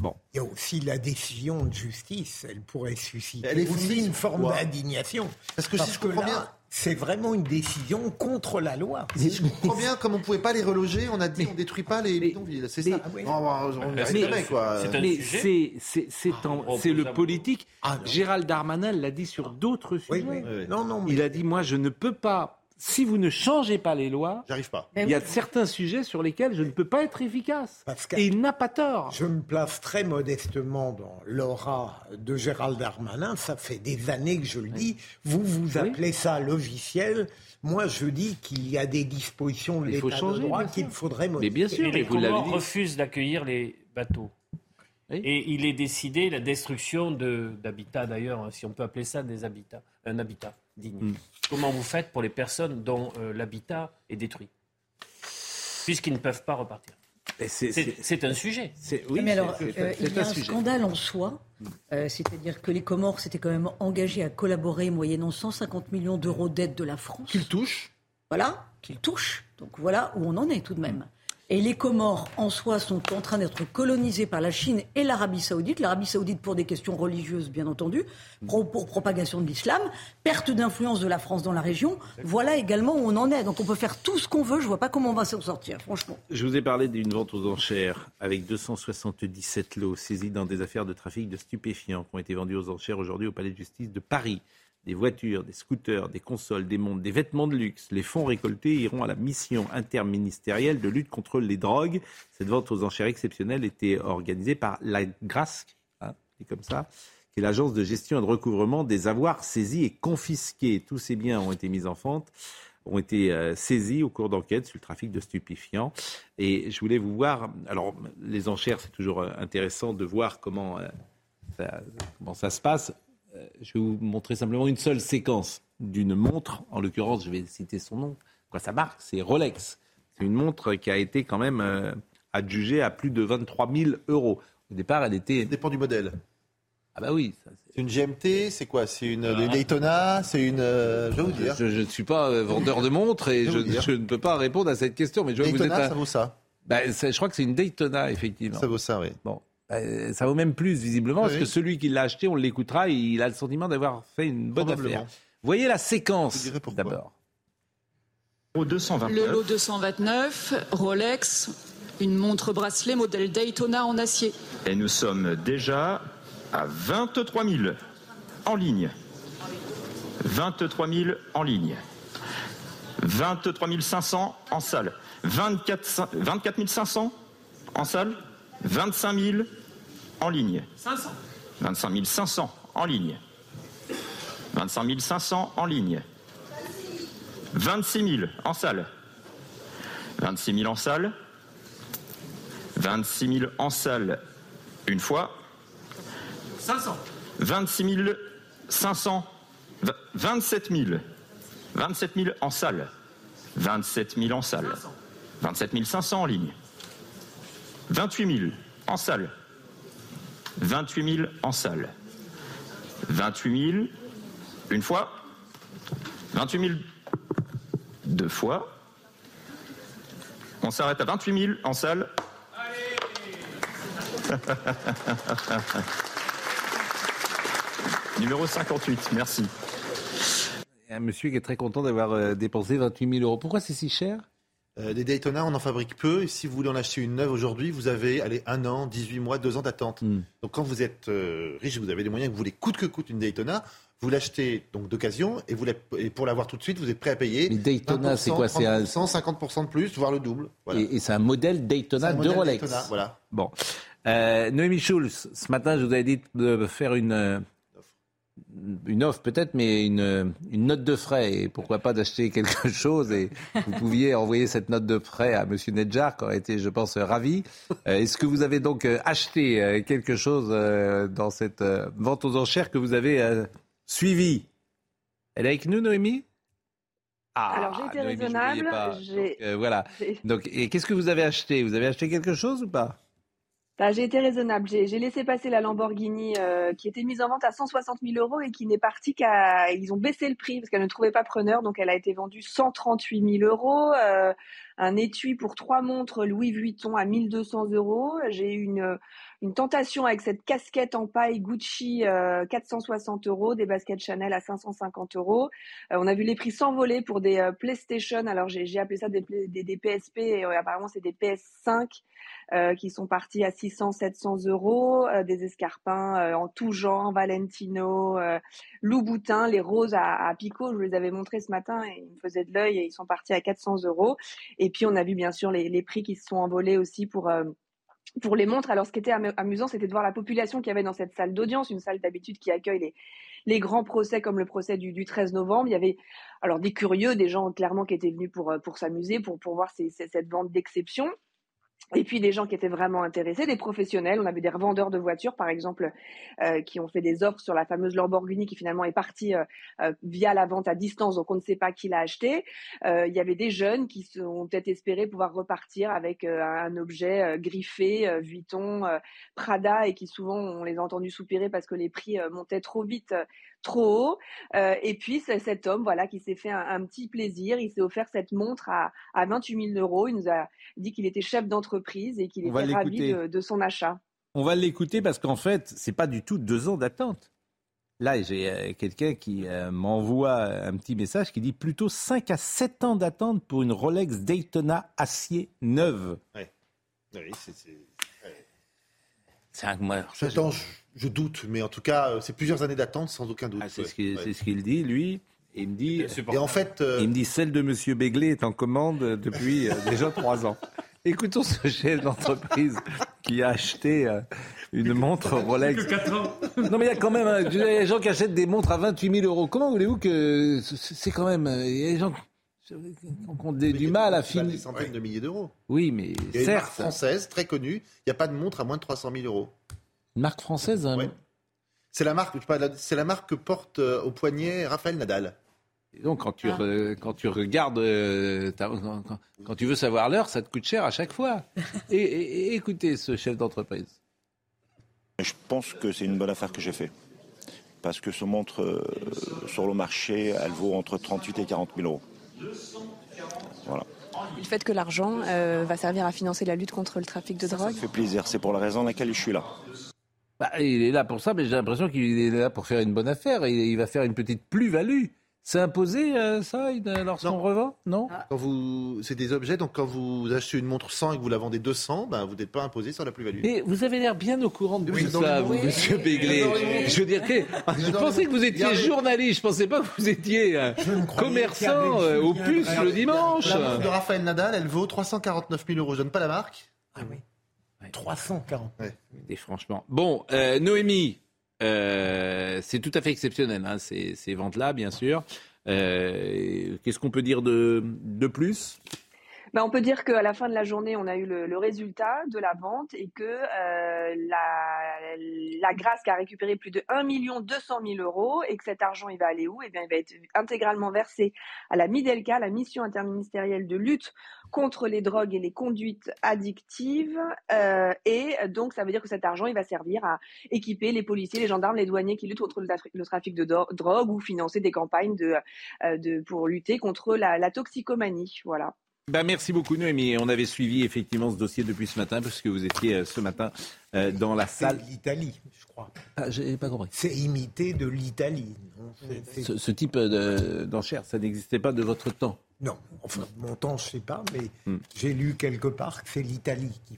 Bon, Il y a aussi la décision de justice. Elle pourrait susciter Elle est aussi une forme d'indignation. Parce que si je comprends là, bien- c'est vraiment une décision contre la loi. Si je comprends bien, comme on ne pouvait pas les reloger, on a dit on ne détruit pas les bidonvilles. C'est ça. oui. On, on, on y arrive Mais- jamais, quoi. c'est un mais sujet c'est c'est c'est en- on c'est peut le politique. Ah, non. Gérald Darmanin l'a dit sur d'autres Oui, sujets. oui. oui. Non, non, mais Il a dit moi je ne peux pas. Si vous ne changez pas les lois, J'arrive pas. Il y a certains sujets sur lesquels je ne peux pas être efficace. Que- Et il n'a pas tort. je me place très modestement dans l'aura de Gérald Darmanin. Ça fait des années que je le dis. Vous, vous appelez ça logiciel. Moi, je dis qu'il y a des dispositions de l'état de droit qu'il faudrait Mais modifier. bien sûr, Et les et vous l'avez Comores dit. refusent d'accueillir les bateaux. Oui. Et il est décidé la destruction de- d'habitats, d'ailleurs, si on peut appeler ça des habitats, un habitat digne. Mm. Comment vous faites pour les personnes dont euh, l'habitat est détruit Puisqu'ils ne peuvent pas repartir? C'est- un sujet. c'est- oui, mais alors, euh, il y a un sujet. scandale en soi, euh, c'est-à-dire que les Comores s'étaient quand même engagés à collaborer moyennant 150 millions d'euros d'aide de la France. Qu'il touche. Voilà, qu'ils touchent. Donc voilà où on en est tout de même. Et les Comores, en soi, sont en train d'être colonisés par la Chine et l'Arabie Saoudite. L'Arabie Saoudite pour des questions religieuses, bien entendu, pour propagation de l'islam, perte d'influence de la France dans la région. Voilà également où on en est. Donc on peut faire tout ce qu'on veut. Je vois pas comment on va s'en sortir, franchement. Je vous ai parlé d'une vente aux enchères avec 277 lots saisis dans des affaires de trafic de stupéfiants qui ont été vendus aux enchères aujourd'hui au Palais de justice de Paris. Des voitures, des scooters, des consoles, des montres, des vêtements de luxe. Les fonds récoltés iront à la mission interministérielle de lutte contre les drogues. Cette vente aux enchères exceptionnelle était organisée par la GRASC, hein, comme ça, qui est l'agence de gestion et de recouvrement des avoirs saisis et confisqués. Tous ces biens ont été mis en vente ont été euh, saisis au cours d'enquête sur le trafic de stupéfiants. Et je voulais vous voir, alors les enchères, c'est toujours euh, intéressant de voir comment, euh, ça se passe. Euh, je vais vous montrer simplement une seule séquence d'une montre, en l'occurrence, je vais citer son nom, quoi sa marque, c'est Rolex. C'est une montre qui a été quand même euh, adjugée à plus de 23 000 euros. Au départ, elle était... Ça dépend du modèle. Ah bah oui, C'est une GMT, c'est quoi? C'est une Ah. Daytona C'est une. euh, je vais vous dire. Je, ne suis pas vendeur de montres et Je ne peux pas répondre à cette question. Mais je que vous Daytona, êtes un- ça vaut ça. Bah, ça- je crois que c'est une Daytona, effectivement. Ça vaut ça, oui. Bon, ça vaut même plus, visiblement, parce Oui. que celui qui l'a acheté, on l'écoutera, et il a le sentiment d'avoir fait une bonne affaire. Voyez la séquence, d'abord. Au 229. Le lot 229, Rolex, une montre bracelet modèle Daytona en acier. Et nous sommes déjà à 23 000 en ligne. 23 000 en ligne. 23 500 en salle. 24, cin- 24 500 en salle. 25 000 en ligne. 500. 25 500 en ligne. 25 500 en ligne. 26 000 en salle. 26 000 en salle. 26 000 en salle une fois. 500. 26 500. 27 000. 27 000 en salle. 27 000 en salle. 27 500 en ligne. 28 000 en salle. 28 000 en salle. 28 000 une fois. 28 000 deux fois. On s'arrête à 28 000 en salle. Numéro 58, merci. Un monsieur qui est très content d'avoir euh, dépensé 28 000 euros. Pourquoi c'est si cher? Euh, des Daytona, on en fabrique peu. Et si vous voulez en acheter une neuve aujourd'hui, vous avez allez, un an, 18 mois, deux ans d'attente. Hmm. Donc quand vous êtes euh, riche, vous avez les moyens, que vous voulez coûte que coûte une Daytona, vous l'achetez donc d'occasion et, vous la- et pour l'avoir tout de suite, vous êtes prêt à payer. Mais Daytona, 20%, c'est quoi C'est un- 30%, 50% de plus, voire le double. Voilà. Et, et c'est un modèle Daytona un de modèle Rolex. Daytona, voilà. Bon. Euh, Noémie Schulz, ce matin, je vous avais dit de faire une, euh, une offre peut-être, mais une, une note de frais. Et pourquoi pas d'acheter quelque chose. Et vous pouviez envoyer cette note de frais à Monsieur Nedjar, qui aurait été, je pense, ravi. Euh, Est-ce que vous avez donc euh, acheté euh, quelque chose dans cette vente aux enchères que vous avez suivie? Elle est avec nous, Noémie? Ah, Alors, j'ai été Noémie, raisonnable, pas. Donc, euh, voilà. Donc, et qu'est-ce que vous avez acheté? Vous avez acheté quelque chose ou pas? Bah, j'ai été raisonnable. J'ai laissé passer la Lamborghini euh, qui était mise en vente à 160 000 euros et qui n'est partie qu'à. Ils ont baissé le prix parce qu'elle ne trouvait pas preneur, donc elle a été vendue 138 000 euros. Euh, un étui pour trois montres Louis Vuitton à 1200 euros. J'ai eu une, une tentation avec cette casquette en paille Gucci euh, 460 euros, des baskets Chanel à 550 euros. Euh, on a vu les prix s'envoler pour des euh, PlayStation. Alors j'ai appelé ça des, des, des PSP et apparemment c'est des PS5 euh, qui sont partis à 600, 700 euros, euh, des escarpins euh, en tout genre, Valentino, Louboutin, les roses à, à Picot, je vous les avais montrés ce matin et ils me faisaient de l'œil et ils sont partis à 400 euros. Et puis on a vu bien sûr les, les prix qui se sont envolés aussi pour pour les montres. Alors, ce qui était amu- amusant, c'était de voir la population qu'il y avait dans cette salle d'audience, une salle d'habitude qui accueille les, grands procès comme le procès du, du 13 novembre. Il y avait alors des curieux, des gens clairement qui étaient venus pour, euh, s'amuser, pour, voir cette vente d'exception. Et puis des gens qui étaient vraiment intéressés, des professionnels. On avait des revendeurs de voitures, par exemple, euh, qui ont fait des offres sur la fameuse Lamborghini qui finalement est partie euh, euh, via la vente à distance, donc on ne sait pas qui l'a acheté. Euh, il y avait des jeunes qui ont peut-être espéré pouvoir repartir avec euh, un objet griffé, Vuitton, Prada, et qui souvent on les a entendus soupirer parce que les prix montaient trop vite, trop haut. Euh, et puis c'est cet homme, voilà, qui s'est fait un, un petit plaisir. Il s'est offert cette montre à, à 28 000 euros. Il nous a dit qu'il était chef d'entreprise et qu'il était ravi de, de son achat. On va l'écouter parce qu'en fait, c'est pas du tout deux ans d'attente. Là, j'ai euh, quelqu'un qui euh, m'envoie un petit message qui dit plutôt 5 à 7 ans d'attente pour une Rolex Daytona acier neuve. Ouais. Oui, c'est- c'est- un Sept ans, je, je doute, mais en tout cas, euh, c'est plusieurs années d'attente sans aucun doute. Ah, c'est Ouais, ce qu'il ouais. ce dit, lui. Et il me dit, Et en fait, euh, il me dit celle de Monsieur Begley est en commande depuis euh, déjà trois ans. Écoutons ce chef d'entreprise qui a acheté euh, une montre Rolex. Non mais il y a quand même, il y a des gens qui achètent des montres à 28 000 euros. Comment voulez-vous que c'est quand même, il y a des gens ont des- du mal à finir. des centaines de milliers d'euros. Oui, mais Il y a une marque certes, française très connue. Il n'y a pas de montre à moins de 300 000 euros. une marque française. hein. C'est la marque, je parle de la- c'est la marque que porte euh, au poignet Raphaël Nadal. Et donc quand Ah. tu re- quand tu regardes, euh, quand, quand- quand tu veux savoir l'heure, ça te coûte cher à chaque fois. Et, et- et écoutez ce chef d'entreprise. Je pense que c'est une bonne affaire que j'ai fait. Parce que ce montre euh, sur le marché, elle vaut entre 38 et 40 000 euros. Voilà. Le fait que l'argent euh, va servir à financer la lutte contre le trafic de drogue. Ça fait plaisir. C'est pour la raison laquelle je suis là. Bah, il est là pour ça, mais j'ai l'impression qu'il est là pour faire une bonne affaire. Il, il va faire une petite plus-value. C'est imposé, euh, ça, lorsqu'on revend Non Quand vous, c'est des objets, donc quand vous achetez une montre 100 et que vous la vendez 200, ben vous n'êtes pas imposé sur la plus-value. Mais vous avez l'air bien au courant de Oui, tout ça, vous, monde. monsieur Oui. Béglé. Je veux dire que je pensais que vous étiez Regardez. journaliste. Je pensais pas que vous étiez euh, commerçant euh, au puce le dimanche. La montre de Raphaël Nadal, elle vaut 349 000 euros. Je donne pas la marque. Ah oui. 340. Et franchement. Bon, euh, Noémie, euh, c'est tout à fait exceptionnel, hein, ces, ventes-là, bien sûr. Euh, Qu'est-ce qu'on peut dire de plus? Ben, on peut dire qu'à la fin de la journée, on a eu le, le résultat de la vente et que euh, la- la grâce a récupéré plus de 1 200 000 euros et que cet argent, il va aller où? Eh bien, il va être intégralement versé à la MIDELCA, la mission interministérielle de lutte contre les drogues et les conduites addictives. Euh, et donc, ça veut dire que cet argent, il va servir à équiper les policiers, les gendarmes, les douaniers qui luttent contre le, trafic de drogue ou financer des campagnes euh, de, pour lutter contre la, la toxicomanie. Voilà. Ben, merci beaucoup Noémie. On avait suivi effectivement ce dossier depuis ce matin parce que vous étiez euh, ce matin euh, dans la salle. C'est l'Italie, je crois. Ah, J'ai pas compris. C'est imité de l'Italie. Ce, type d'enchère, ça n'existait pas de votre temps Non, enfin mon temps je sais pas, mais hmm. j'ai lu quelque part que c'est l'Italie qui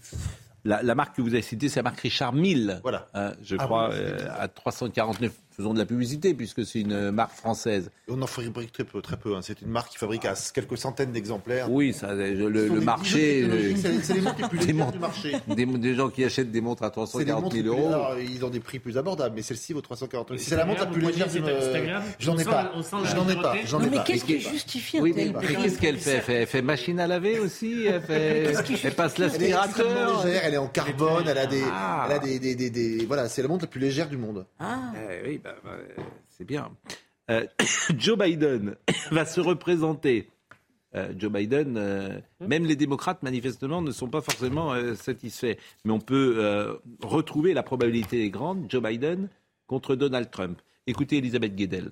la, marque que vous avez citée, c'est la marque Richard Mille. Voilà. Hein, je ah crois, euh, à 349. Faisons de la publicité, puisque c'est une marque française. on en fabrique très peu. Très peu hein. C'est une marque qui fabrique à quelques centaines d'exemplaires. Oui, ça, le, marché. C'est les montres les plus du marché. Des, gens qui achètent des montres à 340 000 euros. ils ont des prix plus abordables, mais celle-ci vaut 340 000. C'est la montre la plus légère du J'en ai pas. J'en ai pas. J'en ai pas. Mais qu'est-ce qui justifie un tel Qu'est-ce qu'elle fait? Elle fait machine à laver aussi Elle passe l'aspirateur est en carbone, elle a des, elle a des, des, des, voilà, c'est la montre la plus légère du monde. Ah. Eh oui, c'est bien. Euh, Joe Biden va se représenter. Euh, Joe Biden, euh, hmm. même les démocrates manifestement ne sont pas forcément satisfaits. Mais on peut retrouver la probabilité est grande, Joe Biden contre Donald Trump. Écoutez Elisabeth Guedel.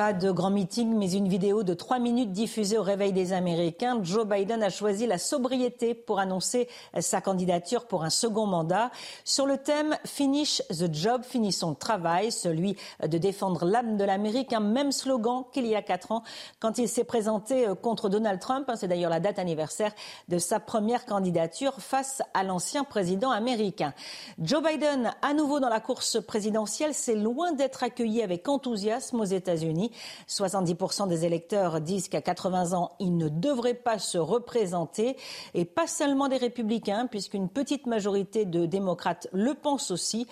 Pas de grand meeting, mais une vidéo de trois minutes diffusée au réveil des Américains. Joe Biden a choisi la sobriété pour annoncer sa candidature pour un second mandat. Sur le thème Finish the job, finissons le travail, celui de défendre l'âme de l'Amérique, un même slogan qu'il y a quatre ans quand il s'est présenté contre Donald Trump. C'est d'ailleurs la date anniversaire de sa première candidature face à l'ancien président américain. Joe Biden, à nouveau dans la course présidentielle, c'est loin d'être accueilli avec enthousiasme aux États-Unis. 70% des électeurs disent qu'à 80 ans, ils ne devraient pas se représenter. Et pas seulement des républicains, puisqu'une petite majorité de démocrates le pensent aussi.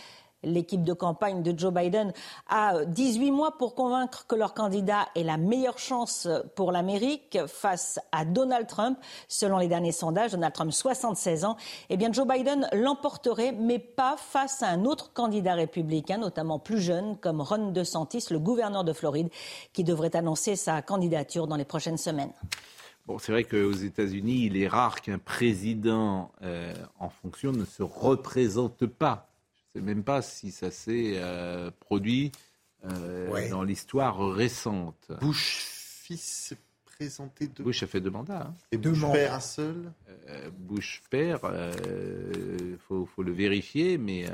L'équipe de campagne de Joe Biden a 18 mois pour convaincre que leur candidat est la meilleure chance pour l'Amérique face à Donald Trump. Selon les derniers sondages, Donald Trump, 76 ans, eh bien Joe Biden l'emporterait, mais pas face à un autre candidat républicain, notamment plus jeune, comme Ron DeSantis, le gouverneur de Floride, qui devrait annoncer sa candidature dans les prochaines semaines. Bon, c'est vrai qu'aux États-Unis, il est rare qu'un président euh, en fonction ne se représente pas sais même pas si ça s'est euh, produit euh, dans l'histoire récente. Bush fils présenté deux. Bush a fait deux mandats. Hein. Et Bush père un seul. Euh, Bush père, il faut, faut, le vérifier, mais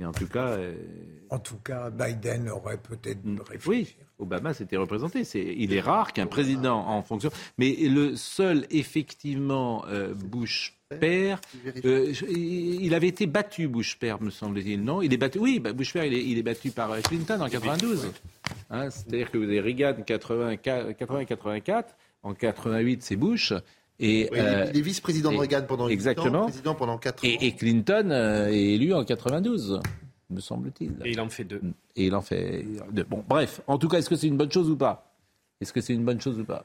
mais en tout cas. En tout cas, Biden aurait peut-être mm, réfléchi. Oui, Obama s'était représenté. C'est, il est rare qu'un président en fonction. Mais le seul, effectivement, Bush père. Euh, il avait été battu, Bush père, me semble-t-il, non? Il est battu. Oui, bah, Bush père, il est, il est, battu par euh, Clinton en 92. Hein, c'est-à-dire que vous avez Reagan 80-84, en 88 c'est Bush. Et, il est euh, vice-président de Reagan pendant 8 exactement. ans, président pendant 4 ans. Et, Clinton est élu en 92 me semble-t-il. Et il en fait deux. Et il en fait deux. Bon, bref, en tout cas, est-ce que c'est une bonne chose ou pas? Est-ce que c'est une bonne chose ou pas?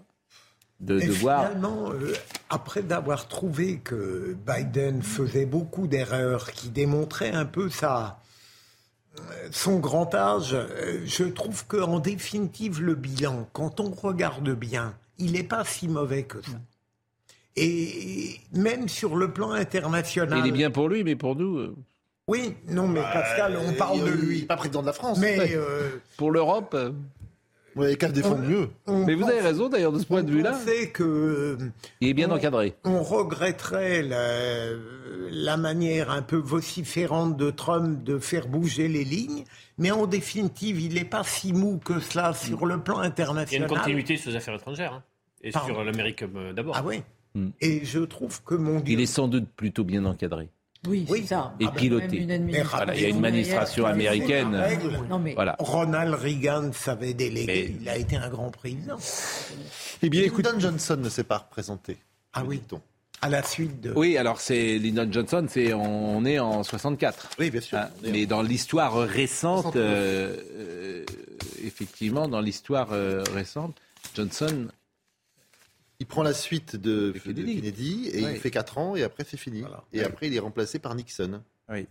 De, Finalement, euh, après d'avoir trouvé que Biden faisait beaucoup d'erreurs qui démontraient un peu sa, euh, son grand âge, euh, je trouve qu'en définitive, le bilan, quand on regarde bien, il n'est pas si mauvais que ça. Et même sur le plan international. Il est bien pour lui, mais pour nous. Oui, non, mais Pascal, on parle de lui. Pas président de la France. Mais pour l'Europe. Oui, qu'à défendre mieux. Mais vous avez raison d'ailleurs de ce point de vue-là. Que. Il est bien encadré. On regretterait la, manière un peu vociférante de Trump de faire bouger les lignes, mais en définitive, il n'est pas si mou que cela sur le plan international. Il y a une continuité sur les affaires étrangères hein, et sur l'Amérique euh, d'abord. Ah oui. Hmm. Et je trouve que mon Il est sans doute plutôt bien encadré. Oui, c'est ça. Et ah ben, piloté. il y a une administration américaine. voilà. Ronald Reagan savait déléguer. Il a été un grand président. Eh bien, écoute, Lyndon Johnson ne s'est pas représenté. Ah oui. À la suite de. Oui, alors c'est Lyndon Johnson, c'est on est en 64. Oui, bien sûr. Hein, mais dans l'histoire récente, euh, euh, effectivement, dans l'histoire euh, récente, Johnson il prend la suite de, Kennedy, et il fait 4 ans et après c'est fini. Et après il est remplacé par Nixon. Oui.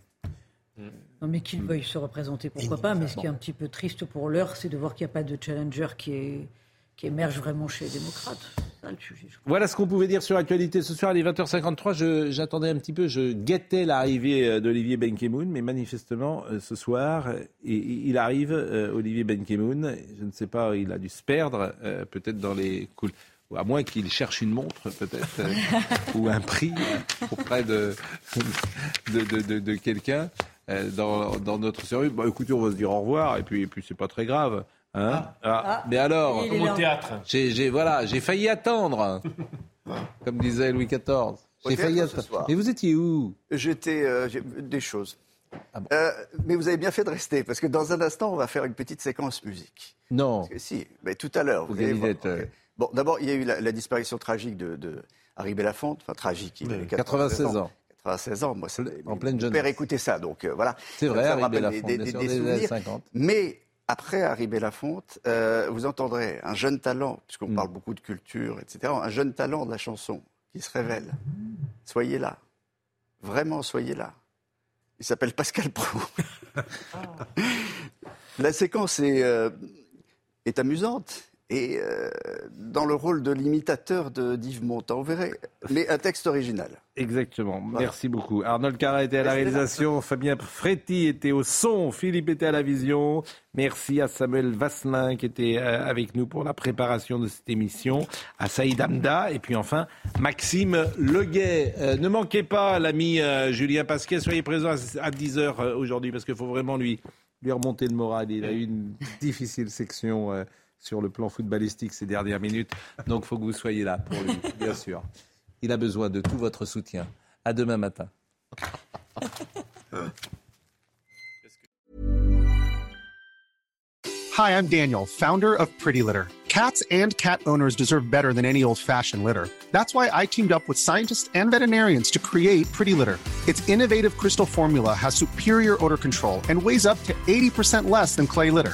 Non, mais qu'il veuille se représenter, pourquoi pas. Mais ce qui est un petit peu triste pour l'heure, c'est de voir qu'il n'y a pas de challenger qui, est, qui émerge vraiment chez les démocrates. Ça, le sujet, je Voilà ce qu'on pouvait dire sur l'actualité ce soir. Il est 20h53. Je- J'attendais un petit peu, je guettais l'arrivée euh, d'Olivier Benkemoun, mais manifestement, euh, ce soir, euh, il il arrive, euh, Olivier Benkemoun. Je ne sais pas, il a dû se perdre, euh, peut-être dans les coules. À moins qu'il cherche une montre, peut-être, euh, ou un prix euh, auprès de, de, de, de- de quelqu'un euh, dans, dans notre service. Bah, écoutez, on va se dire au revoir, et puis, et puis c'est pas très grave. Hein Ah, Mais alors, Il est Comme au théâtre. j'ai, j'ai- voilà, j'ai failli attendre, comme disait Louis XIV. J'ai failli attendre. Mais vous étiez où? J'étais euh, des choses. Euh, mais vous avez bien fait de rester, parce que dans un instant, on va faire une petite séquence musique. Non. Parce que si, mais tout à l'heure. Vous allez voir. Bon, d'abord, il y a eu la, la disparition tragique de, de Harry Belafonte, enfin tragique, il avait 96 ans. 96 ans, moi, c'est En pleine mon jeunesse. père écoutait ça, donc euh, voilà. C'est vrai, Ça me Harry Belafonte, des, des- souvenirs. 50. Mais après Harry Belafonte, euh, vous entendrez un jeune talent, puisqu'on Hmm. parle beaucoup de culture, etc., un jeune talent de la chanson qui se révèle. Soyez là. Vraiment, soyez là. Il s'appelle Pascal Pro. La séquence est, euh, est amusante. Et euh, dans le rôle de l'imitateur de d'Yves Montand, vous verrez. Mais un texte original. Exactement. Merci beaucoup. Arnold Carra était à la réalisation, Fabien Fretti était au son, Philippe était à la vision. Merci à Samuel Vasselin qui était euh, avec nous pour la préparation de cette émission, à Saïd Hamda et puis enfin Maxime Leguet. Euh, ne manquez pas l'ami euh, Julien Pasquet, soyez présent à 10h aujourd'hui parce qu'il faut vraiment lui, lui remonter le moral. Il a eu une difficile section sur le plan footballistique ces dernières minutes, donc il faut que vous soyez là pour lui, bien sûr. Il a besoin de tout votre soutien. À demain matin. Hi, I'm Daniel, founder of Pretty Litter. Cats and cat owners deserve better than any old fashioned litter. That's why I teamed up with scientists and veterinarians to create Pretty Litter. Its innovative crystal formula has superior odor control and weighs up to 80% less than clay litter.